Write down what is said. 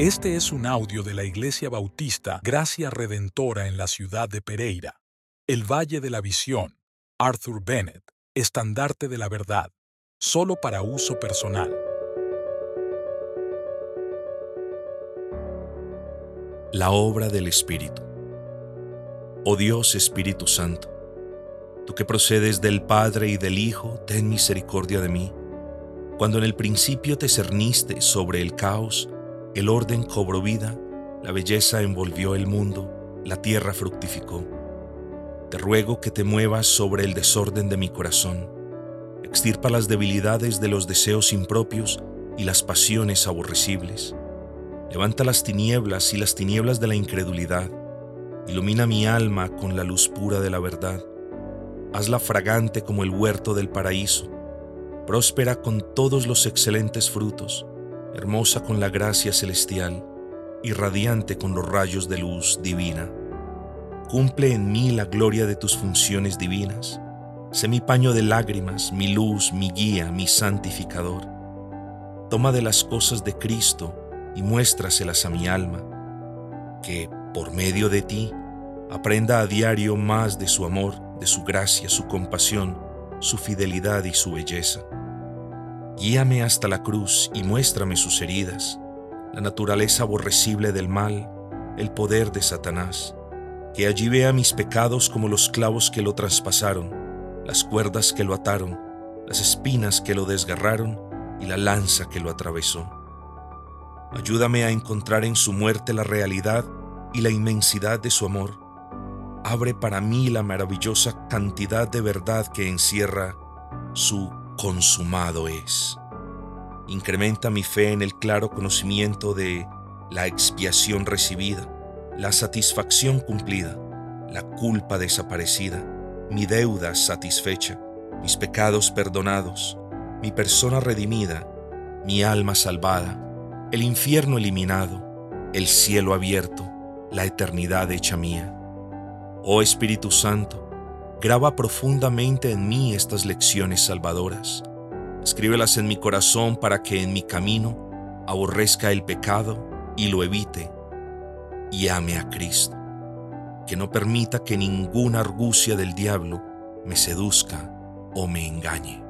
Este es un audio de la Iglesia Bautista Gracia Redentora en la ciudad de Pereira, el Valle de la Visión, Arthur Bennett, estandarte de la verdad, solo para uso personal. La obra del Espíritu. Oh Dios Espíritu Santo, tú que procedes del Padre y del Hijo, ten misericordia de mí. Cuando en el principio te cerniste sobre el caos, el orden cobró vida, la belleza envolvió el mundo, la tierra fructificó. Te ruego que te muevas sobre el desorden de mi corazón, extirpa las debilidades de los deseos impropios y las pasiones aborrecibles. Levanta las tinieblas y las tinieblas de la incredulidad, ilumina mi alma con la luz pura de la verdad. Hazla fragante como el huerto del paraíso, próspera con todos los excelentes frutos hermosa con la gracia celestial y radiante con los rayos de luz divina. Cumple en mí la gloria de tus funciones divinas. Sé mi paño de lágrimas, mi luz, mi guía, mi santificador. Toma de las cosas de Cristo y muéstraselas a mi alma, que, por medio de ti, aprenda a diario más de su amor, de su gracia, su compasión, su fidelidad y su belleza. Guíame hasta la cruz y muéstrame sus heridas, la naturaleza aborrecible del mal, el poder de Satanás. Que allí vea mis pecados como los clavos que lo traspasaron, las cuerdas que lo ataron, las espinas que lo desgarraron y la lanza que lo atravesó. Ayúdame a encontrar en su muerte la realidad y la inmensidad de su amor. Abre para mí la maravillosa cantidad de verdad que encierra su consumado es. Incrementa mi fe en el claro conocimiento de la expiación recibida, la satisfacción cumplida, la culpa desaparecida, mi deuda satisfecha, mis pecados perdonados, mi persona redimida, mi alma salvada, el infierno eliminado, el cielo abierto, la eternidad hecha mía. Oh Espíritu Santo, Graba profundamente en mí estas lecciones salvadoras. Escríbelas en mi corazón para que en mi camino aborrezca el pecado y lo evite y ame a Cristo. Que no permita que ninguna argucia del diablo me seduzca o me engañe.